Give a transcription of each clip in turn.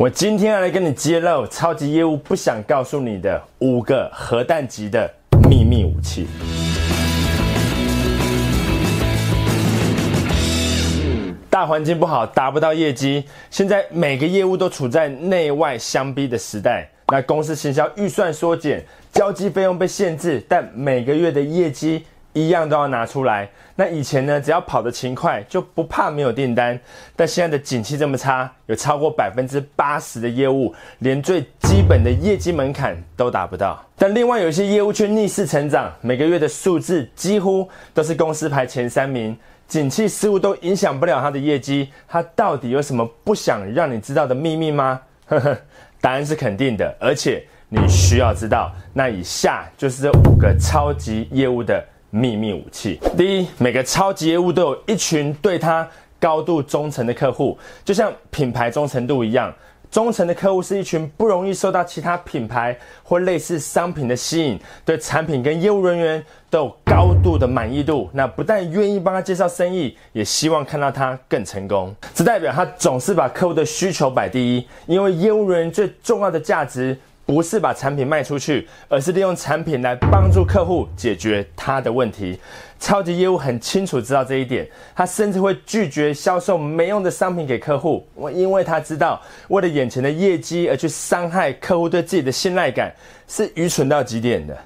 我今天要来跟你揭露超级业务不想告诉你的五个核弹级的秘密武器。大环境不好，达不到业绩。现在每个业务都处在内外相逼的时代。那公司行销预算缩减，交际费用被限制，但每个月的业绩。一样都要拿出来。那以前呢，只要跑得勤快，就不怕没有订单。但现在的景气这么差，有超过百分之八十的业务连最基本的业绩门槛都达不到。但另外有一些业务却逆势成长，每个月的数字几乎都是公司排前三名。景气失误都影响不了他的业绩，他到底有什么不想让你知道的秘密吗？呵呵，答案是肯定的，而且你需要知道。那以下就是这五个超级业务的。秘密武器。第一，每个超级业务都有一群对他高度忠诚的客户，就像品牌忠诚度一样。忠诚的客户是一群不容易受到其他品牌或类似商品的吸引，对产品跟业务人员都有高度的满意度。那不但愿意帮他介绍生意，也希望看到他更成功。这代表他总是把客户的需求摆第一，因为业务人员最重要的价值。不是把产品卖出去，而是利用产品来帮助客户解决他的问题。超级业务很清楚知道这一点，他甚至会拒绝销售没用的商品给客户，因为他知道为了眼前的业绩而去伤害客户对自己的信赖感是愚蠢到极点的。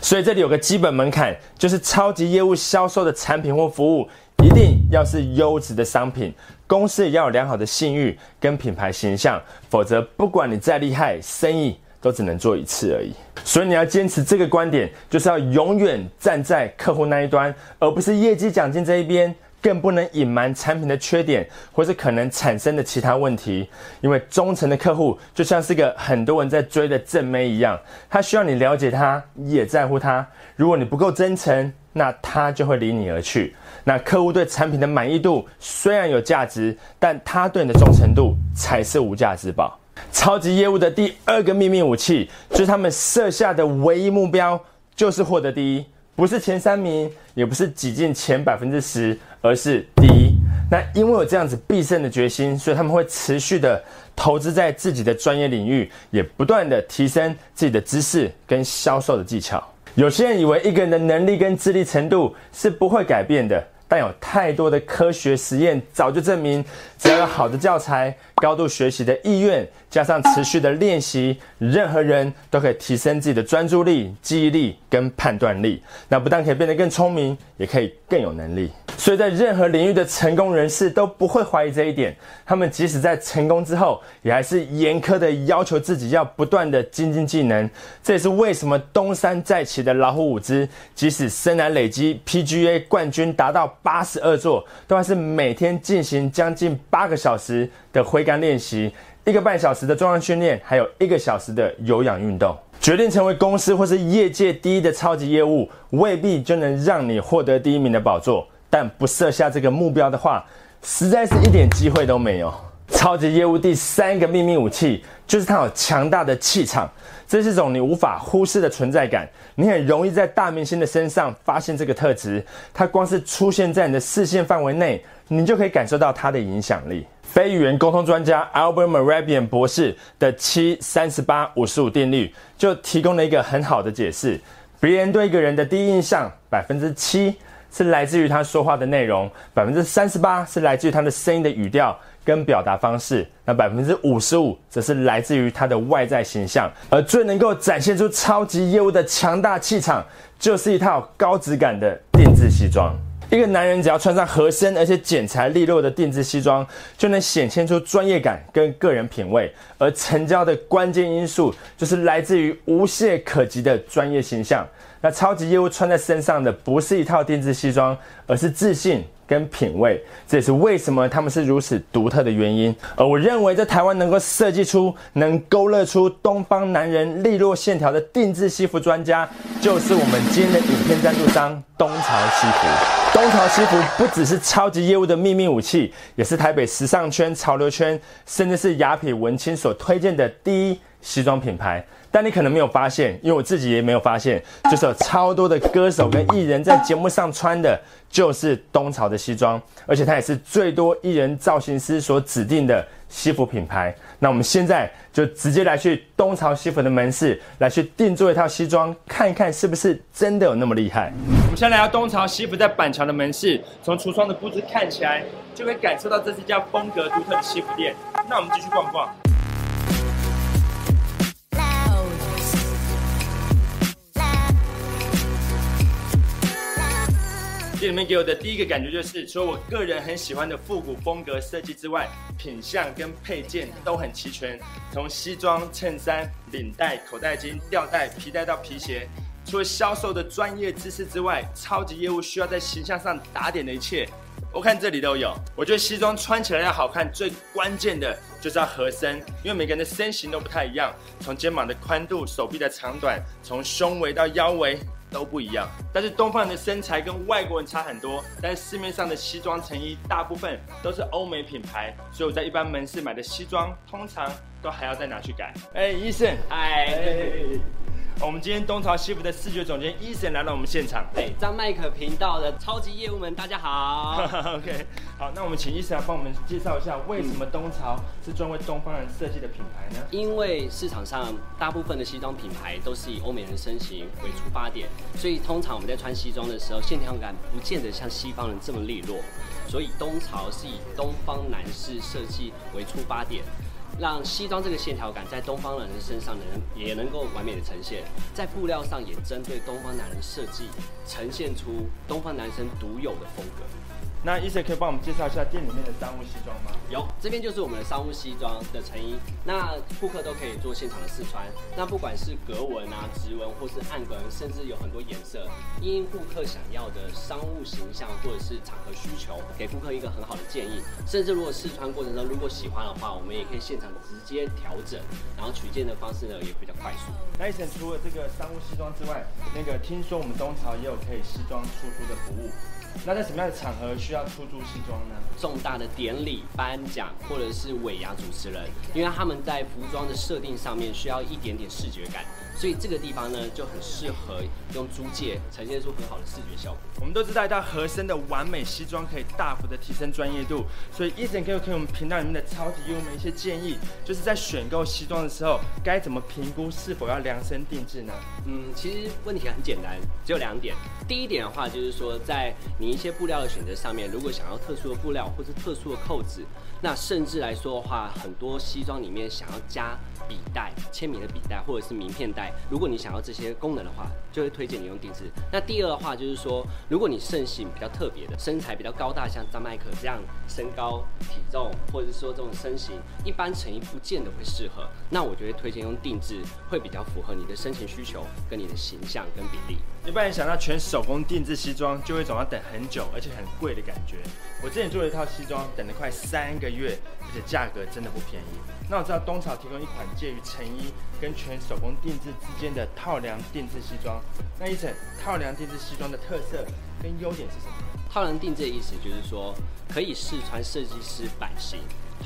所以这里有个基本门槛，就是超级业务销售的产品或服务一定要是优质的商品，公司也要有良好的信誉跟品牌形象，否则不管你再厉害，生意。都只能做一次而已，所以你要坚持这个观点，就是要永远站在客户那一端，而不是业绩奖金这一边，更不能隐瞒产品的缺点或是可能产生的其他问题。因为忠诚的客户就像是个很多人在追的正妹一样，他需要你了解他，也在乎他。如果你不够真诚，那他就会离你而去。那客户对产品的满意度虽然有价值，但他对你的忠诚度才是无价之宝。超级业务的第二个秘密武器，就是他们设下的唯一目标，就是获得第一，不是前三名，也不是挤进前百分之十，而是第一。那因为有这样子必胜的决心，所以他们会持续的投资在自己的专业领域，也不断的提升自己的知识跟销售的技巧。有些人以为一个人的能力跟智力程度是不会改变的。但有太多的科学实验早就证明，只要有好的教材、高度学习的意愿，加上持续的练习，任何人都可以提升自己的专注力、记忆力跟判断力。那不但可以变得更聪明，也可以更有能力。所以在任何领域的成功人士都不会怀疑这一点。他们即使在成功之后，也还是严苛的要求自己要不断的精进技能。这也是为什么东山再起的老虎伍兹，即使深来累积 PGA 冠军达到八十二座，都还是每天进行将近八个小时的挥杆练习，一个半小时的重量训练，还有一个小时的有氧运动。决定成为公司或是业界第一的超级业务，未必就能让你获得第一名的宝座。但不设下这个目标的话，实在是一点机会都没有。超级业务第三个秘密武器就是它有强大的气场，这是一种你无法忽视的存在感。你很容易在大明星的身上发现这个特质，它光是出现在你的视线范围内，你就可以感受到它的影响力。非语言沟通专家 Albert Merabian 博士的七三十八五十五定律就提供了一个很好的解释：别人对一个人的第一印象，百分之七。是来自于他说话的内容，百分之三十八是来自于他的声音的语调跟表达方式，那百分之五十五则是来自于他的外在形象。而最能够展现出超级业务的强大气场，就是一套高质感的定制西装。一个男人只要穿上合身而且剪裁利落的定制西装，就能显现出专业感跟个人品味。而成交的关键因素，就是来自于无懈可击的专业形象。那超级业务穿在身上的不是一套定制西装，而是自信跟品味，这也是为什么他们是如此独特的原因。而我认为，在台湾能够设计出能勾勒出东方男人利落线条的定制西服专家，就是我们今天的影片赞助商东潮西服。东潮西服不只是超级业务的秘密武器，也是台北时尚圈、潮流圈，甚至是雅痞文青所推荐的第一西装品牌。但你可能没有发现，因为我自己也没有发现，就是有超多的歌手跟艺人在节目上穿的，就是东潮的西装，而且它也是最多艺人造型师所指定的西服品牌。那我们现在就直接来去东潮西服的门市，来去定做一套西装，看一看是不是真的有那么厉害。我们先来到东潮西服在板桥的门市，从橱窗的布置看起来，就可以感受到这是一家风格独特的西服店。那我们继续逛逛。店里面给我的第一个感觉就是，除了我个人很喜欢的复古风格设计之外，品相跟配件都很齐全，从西装、衬衫、领带、口袋巾、吊带、皮带到皮鞋。除了销售的专业知识之外，超级业务需要在形象上打点的一切，我看这里都有。我觉得西装穿起来要好看，最关键的就是要合身，因为每个人的身形都不太一样，从肩膀的宽度、手臂的长短，从胸围到腰围。都不一样，但是东方人的身材跟外国人差很多。但是市面上的西装成衣大部分都是欧美品牌，所以我在一般门市买的西装，通常都还要再拿去改。哎，医生，嗨。我们今天东潮西服的视觉总监伊森来到我们现场。哎，张麦克频道的超级业务们，大家好。OK，好，那我们请伊森来帮我们介绍一下，为什么东潮是专为东方人设计的品牌呢？因为市场上大部分的西装品牌都是以欧美人身形为出发点，所以通常我们在穿西装的时候，线条感不见得像西方人这么利落，所以东潮是以东方男士设计为出发点。让西装这个线条感在东方人身上能也能够完美的呈现，在布料上也针对东方男人设计，呈现出东方男生独有的风格。那医生可以帮我们介绍一下店里面的商务西装吗？有，这边就是我们的商务西装的成衣，那顾客都可以做现场的试穿。那不管是格纹啊、直纹或是暗格纹，甚至有很多颜色，因顾客想要的商务形象或者是场合需求，给顾客一个很好的建议。甚至如果试穿过程中如果喜欢的话，我们也可以现场直接调整，然后取件的方式呢也比较快速。那医生除了这个商务西装之外，那个听说我们东潮也有可以西装出租的服务。那在什么样的场合需要出租西装呢？重大的典礼、颁奖或者是尾牙主持人，因为他们在服装的设定上面需要一点点视觉感。所以这个地方呢就很适合用租借呈现出很好的视觉效果。我们都知道一套合身的完美西装可以大幅的提升专业度，所以一整可以给我们频道里面的超级优们一些建议，就是在选购西装的时候该怎么评估是否要量身定制呢？嗯，其实问题很简单，只有两点。第一点的话就是说，在你一些布料的选择上面，如果想要特殊的布料或是特殊的扣子，那甚至来说的话，很多西装里面想要加笔袋、签名的笔袋或者是名片袋。如果你想要这些功能的话，就会推荐你用定制。那第二的话就是说，如果你身形比较特别的，身材比较高大，像张麦克这样身高体重，或者是说这种身形，一般成衣不见得会适合。那我就会推荐用定制，会比较符合你的身形需求跟你的形象跟比例。一般人想到全手工定制西装，就会总要等很久，而且很贵的感觉。我之前做了一套西装，等了快三个月，而且价格真的不便宜。那我知道东草提供一款介于成衣跟全手工定制之间的套量定制西装。那一层套量定制西装的特色跟优点是什么？套量定制的意思就是说，可以试穿设计师版型，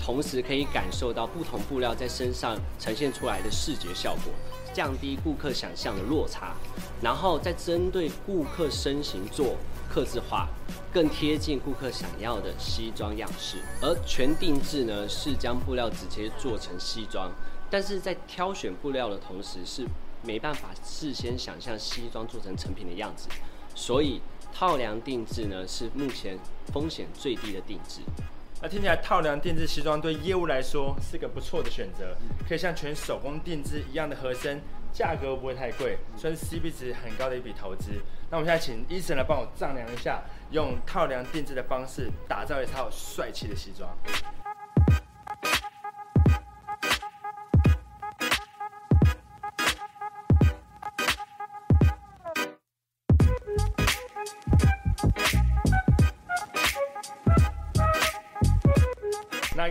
同时可以感受到不同布料在身上呈现出来的视觉效果，降低顾客想象的落差，然后再针对顾客身形做。刻字化，更贴近顾客想要的西装样式。而全定制呢，是将布料直接做成西装，但是在挑选布料的同时，是没办法事先想象西装做成成品的样子。所以套量定制呢，是目前风险最低的定制。那听起来套量定制西装对业务来说是个不错的选择，可以像全手工定制一样的合身。价格不会太贵，算是 CP 值很高的一笔投资。那我们现在请医生来帮我丈量一下，用套量定制的方式打造一套帅气的西装。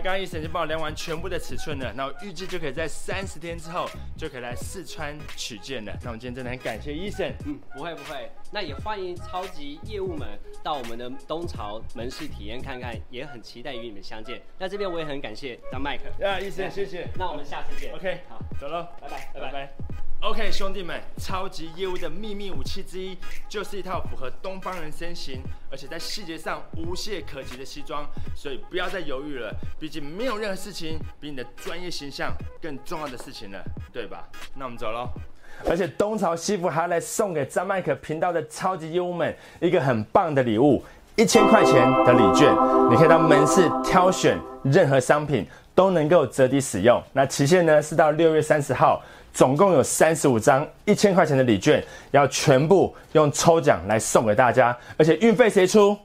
刚刚医生已经帮我量完全部的尺寸了，那我预计就可以在三十天之后就可以来试穿取件了。那我们今天真的很感谢医生，嗯，不会不会，那也欢迎超级业务们到我们的东潮门市体验看看，也很期待与你们相见。那这边我也很感谢张麦克，啊，医生谢谢，那我们下次见，OK，好，走喽，拜拜，拜拜。OK，兄弟们，超级业务的秘密武器之一，就是一套符合东方人身形，而且在细节上无懈可击的西装。所以不要再犹豫了，毕竟没有任何事情比你的专业形象更重要的事情了，对吧？那我们走喽。而且东潮西服还要来送给张麦克频道的超级业务们一个很棒的礼物，一千块钱的礼券，你可以到门市挑选任何商品，都能够折抵使用。那期限呢是到六月三十号。总共有三十五张一千块钱的礼券，要全部用抽奖来送给大家，而且运费谁出？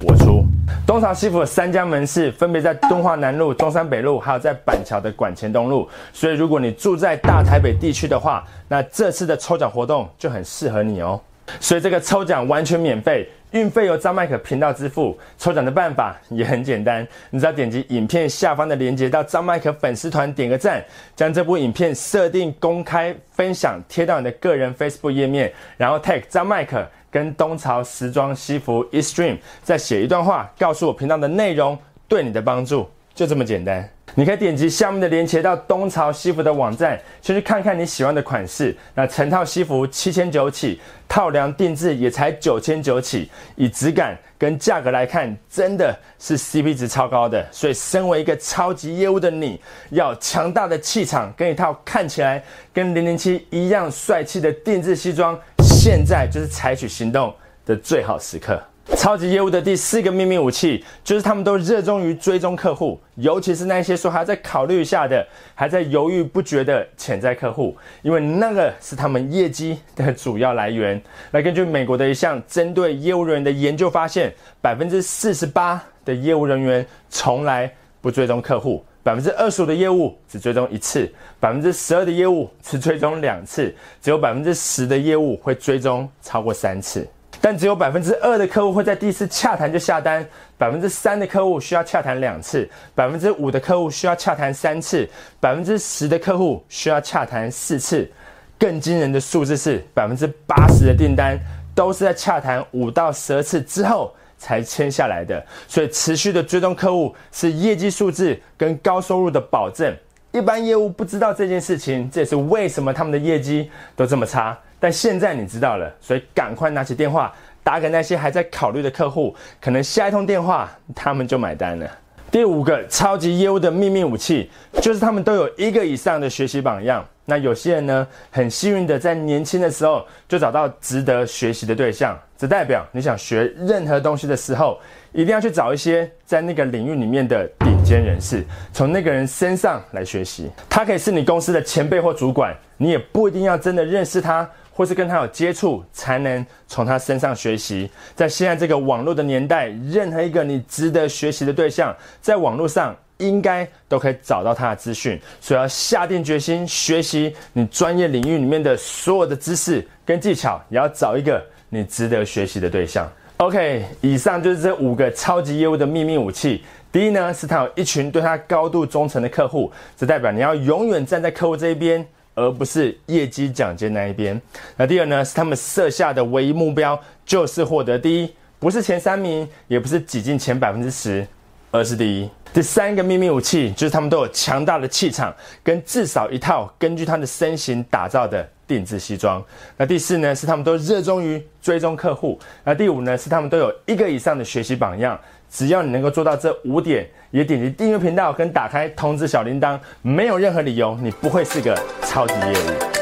我出。东潮西服三家门市分别在敦化南路、中山北路，还有在板桥的管前东路。所以如果你住在大台北地区的话，那这次的抽奖活动就很适合你哦。所以这个抽奖完全免费。运费由张麦克频道支付，抽奖的办法也很简单，你只要点击影片下方的链接到张麦克粉丝团点个赞，将这部影片设定公开分享贴到你的个人 Facebook 页面，然后 tag 张麦克跟东潮时装西服 e Stream，再写一段话告诉我频道的内容对你的帮助，就这么简单。你可以点击下面的链接到东潮西服的网站，先去看看你喜欢的款式。那成套西服七千九起，套量定制也才九千九起。以质感跟价格来看，真的是 CP 值超高的。所以，身为一个超级业务的你，要强大的气场跟一套看起来跟零零七一样帅气的定制西装，现在就是采取行动的最好时刻。超级业务的第四个秘密武器，就是他们都热衷于追踪客户，尤其是那些说还在考虑一下的，还在犹豫不决的潜在客户，因为那个是他们业绩的主要来源。来，根据美国的一项针对业务人员的研究发现，百分之四十八的业务人员从来不追踪客户，百分之二十五的业务只追踪一次，百分之十二的业务只追踪两次，只有百分之十的业务会追踪超过三次。但只有百分之二的客户会在第一次洽谈就下单，百分之三的客户需要洽谈两次，百分之五的客户需要洽谈三次，百分之十的客户需要洽谈四次。更惊人的数字是，百分之八十的订单都是在洽谈五到十二次之后才签下来的。所以，持续的追踪客户是业绩数字跟高收入的保证。一般业务不知道这件事情，这也是为什么他们的业绩都这么差。但现在你知道了，所以赶快拿起电话打给那些还在考虑的客户，可能下一通电话他们就买单了。第五个超级业务的秘密武器，就是他们都有一个以上的学习榜样。那有些人呢，很幸运的在年轻的时候就找到值得学习的对象，这代表你想学任何东西的时候，一定要去找一些在那个领域里面的顶尖人士，从那个人身上来学习。他可以是你公司的前辈或主管，你也不一定要真的认识他。或是跟他有接触，才能从他身上学习。在现在这个网络的年代，任何一个你值得学习的对象，在网络上应该都可以找到他的资讯。所以要下定决心学习你专业领域里面的所有的知识跟技巧，也要找一个你值得学习的对象。OK，以上就是这五个超级业务的秘密武器。第一呢，是他有一群对他高度忠诚的客户，这代表你要永远站在客户这一边。而不是业绩奖金那一边。那第二呢，是他们设下的唯一目标就是获得第一，不是前三名，也不是挤进前百分之十，而是第一。第三个秘密武器就是他们都有强大的气场，跟至少一套根据他的身形打造的定制西装。那第四呢，是他们都热衷于追踪客户。那第五呢，是他们都有一个以上的学习榜样。只要你能够做到这五点，也点击订阅频道跟打开通知小铃铛，没有任何理由你不会是个超级业务。